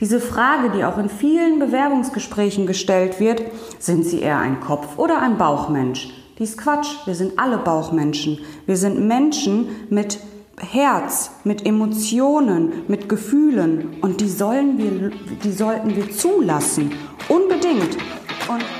Diese Frage, die auch in vielen Bewerbungsgesprächen gestellt wird, sind Sie eher ein Kopf- oder ein Bauchmensch? Dies Quatsch, wir sind alle Bauchmenschen. Wir sind Menschen mit Herz, mit Emotionen, mit Gefühlen und die sollen wir, die sollten wir zulassen. Unbedingt. Und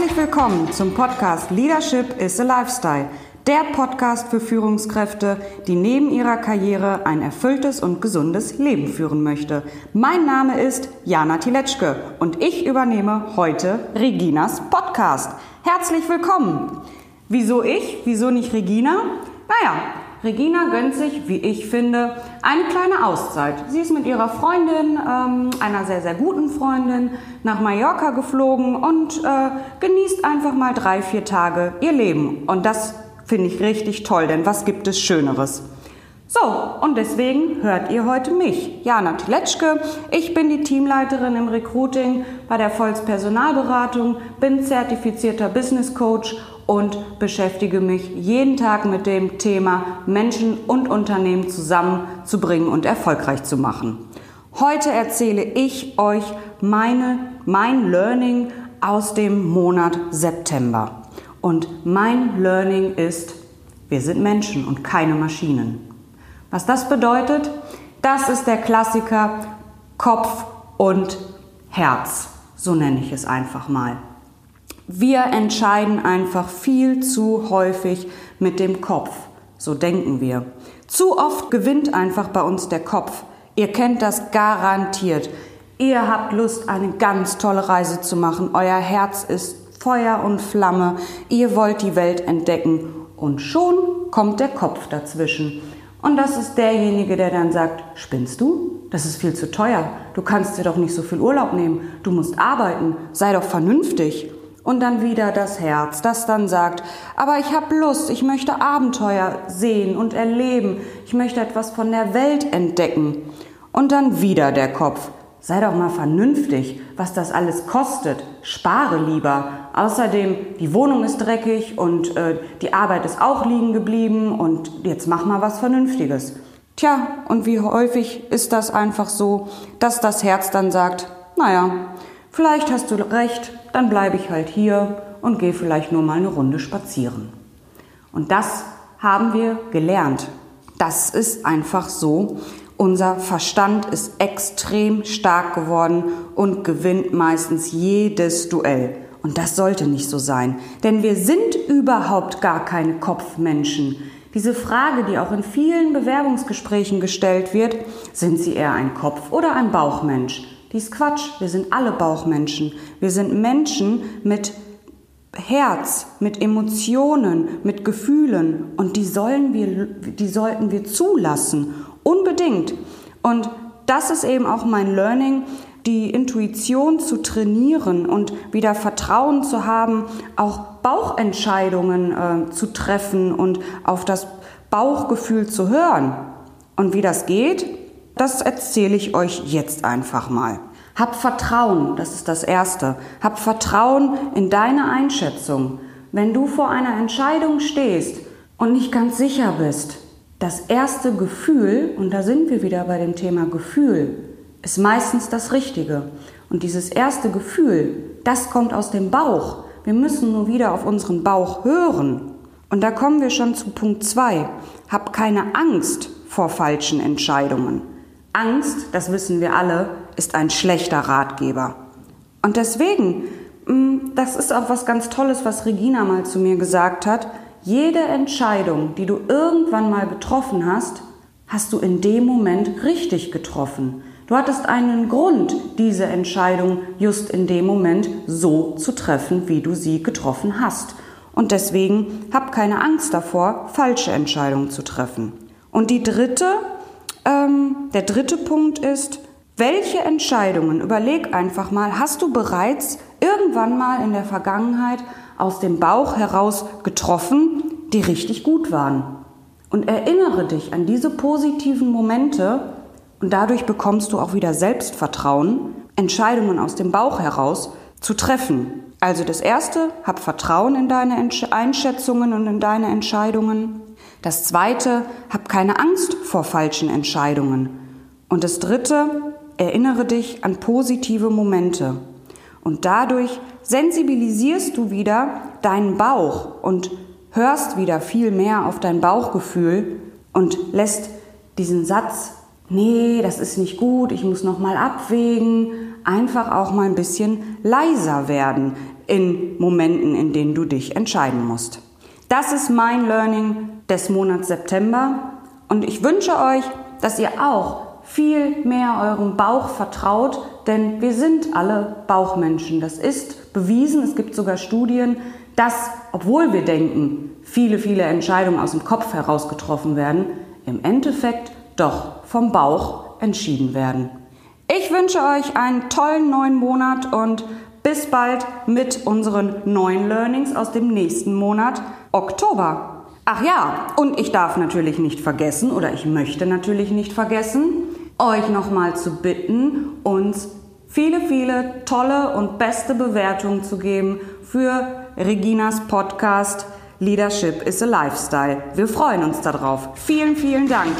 Herzlich willkommen zum Podcast Leadership is a Lifestyle. Der Podcast für Führungskräfte, die neben ihrer Karriere ein erfülltes und gesundes Leben führen möchte. Mein Name ist Jana Tiletschke und ich übernehme heute Reginas Podcast. Herzlich willkommen. Wieso ich? Wieso nicht Regina? Naja, Regina gönnt sich, wie ich finde, eine kleine Auszeit. Sie ist mit ihrer Freundin, ähm, einer sehr, sehr guten Freundin, nach Mallorca geflogen und äh, genießt einfach mal drei, vier Tage ihr Leben. Und das finde ich richtig toll, denn was gibt es Schöneres? So, und deswegen hört ihr heute mich, Jana Tletschke. Ich bin die Teamleiterin im Recruiting bei der Volks Personalberatung, bin zertifizierter Business Coach und beschäftige mich jeden Tag mit dem Thema Menschen und Unternehmen zusammenzubringen und erfolgreich zu machen. Heute erzähle ich euch meine, mein Learning aus dem Monat September. Und mein Learning ist, wir sind Menschen und keine Maschinen. Was das bedeutet, das ist der Klassiker Kopf und Herz, so nenne ich es einfach mal. Wir entscheiden einfach viel zu häufig mit dem Kopf. So denken wir. Zu oft gewinnt einfach bei uns der Kopf. Ihr kennt das garantiert. Ihr habt Lust, eine ganz tolle Reise zu machen. Euer Herz ist Feuer und Flamme. Ihr wollt die Welt entdecken. Und schon kommt der Kopf dazwischen. Und das ist derjenige, der dann sagt, spinnst du? Das ist viel zu teuer. Du kannst dir doch nicht so viel Urlaub nehmen. Du musst arbeiten. Sei doch vernünftig. Und dann wieder das Herz, das dann sagt, aber ich habe Lust, ich möchte Abenteuer sehen und erleben, ich möchte etwas von der Welt entdecken. Und dann wieder der Kopf, sei doch mal vernünftig, was das alles kostet, spare lieber. Außerdem, die Wohnung ist dreckig und äh, die Arbeit ist auch liegen geblieben und jetzt mach mal was Vernünftiges. Tja, und wie häufig ist das einfach so, dass das Herz dann sagt, naja, vielleicht hast du recht, dann bleibe ich halt hier und gehe vielleicht nur mal eine Runde spazieren. Und das haben wir gelernt. Das ist einfach so. Unser Verstand ist extrem stark geworden und gewinnt meistens jedes Duell. Und das sollte nicht so sein, denn wir sind überhaupt gar keine Kopfmenschen. Diese Frage, die auch in vielen Bewerbungsgesprächen gestellt wird, sind Sie eher ein Kopf- oder ein Bauchmensch? Dies Quatsch. Wir sind alle Bauchmenschen. Wir sind Menschen mit Herz, mit Emotionen, mit Gefühlen und die sollen wir, die sollten wir zulassen. Unbedingt. Und das ist eben auch mein Learning, die Intuition zu trainieren und wieder Vertrauen zu haben, auch Bauchentscheidungen äh, zu treffen und auf das Bauchgefühl zu hören. Und wie das geht, das erzähle ich euch jetzt einfach mal. Hab Vertrauen, das ist das Erste. Hab Vertrauen in deine Einschätzung. Wenn du vor einer Entscheidung stehst und nicht ganz sicher bist, das erste Gefühl, und da sind wir wieder bei dem Thema Gefühl, ist meistens das Richtige. Und dieses erste Gefühl, das kommt aus dem Bauch. Wir müssen nur wieder auf unseren Bauch hören. Und da kommen wir schon zu Punkt 2. Hab keine Angst vor falschen Entscheidungen. Angst, das wissen wir alle, ist ein schlechter Ratgeber. Und deswegen, mm, das ist auch was ganz Tolles, was Regina mal zu mir gesagt hat. Jede Entscheidung, die du irgendwann mal getroffen hast, hast du in dem Moment richtig getroffen. Du hattest einen Grund, diese Entscheidung just in dem Moment so zu treffen, wie du sie getroffen hast. Und deswegen hab keine Angst davor, falsche Entscheidungen zu treffen. Und die dritte, ähm, der dritte Punkt ist, welche Entscheidungen, überleg einfach mal, hast du bereits irgendwann mal in der Vergangenheit aus dem Bauch heraus getroffen, die richtig gut waren? Und erinnere dich an diese positiven Momente, und dadurch bekommst du auch wieder Selbstvertrauen, Entscheidungen aus dem Bauch heraus zu treffen. Also das erste, hab Vertrauen in deine Einschätzungen und in deine Entscheidungen. Das zweite, hab keine Angst vor falschen Entscheidungen. Und das dritte, erinnere dich an positive Momente. Und dadurch sensibilisierst du wieder deinen Bauch und hörst wieder viel mehr auf dein Bauchgefühl und lässt diesen Satz nee, das ist nicht gut, ich muss noch mal abwägen, einfach auch mal ein bisschen leiser werden in Momenten, in denen du dich entscheiden musst. Das ist mein Learning des Monats September und ich wünsche euch, dass ihr auch viel mehr eurem Bauch vertraut, denn wir sind alle Bauchmenschen. Das ist bewiesen, es gibt sogar Studien, dass, obwohl wir denken, viele, viele Entscheidungen aus dem Kopf heraus getroffen werden, im Endeffekt doch vom Bauch entschieden werden. Ich wünsche euch einen tollen neuen Monat und bis bald mit unseren neuen Learnings aus dem nächsten Monat Oktober. Ach ja, und ich darf natürlich nicht vergessen oder ich möchte natürlich nicht vergessen, euch nochmal zu bitten, uns viele, viele tolle und beste Bewertungen zu geben für Reginas Podcast Leadership is a Lifestyle. Wir freuen uns darauf. Vielen, vielen Dank.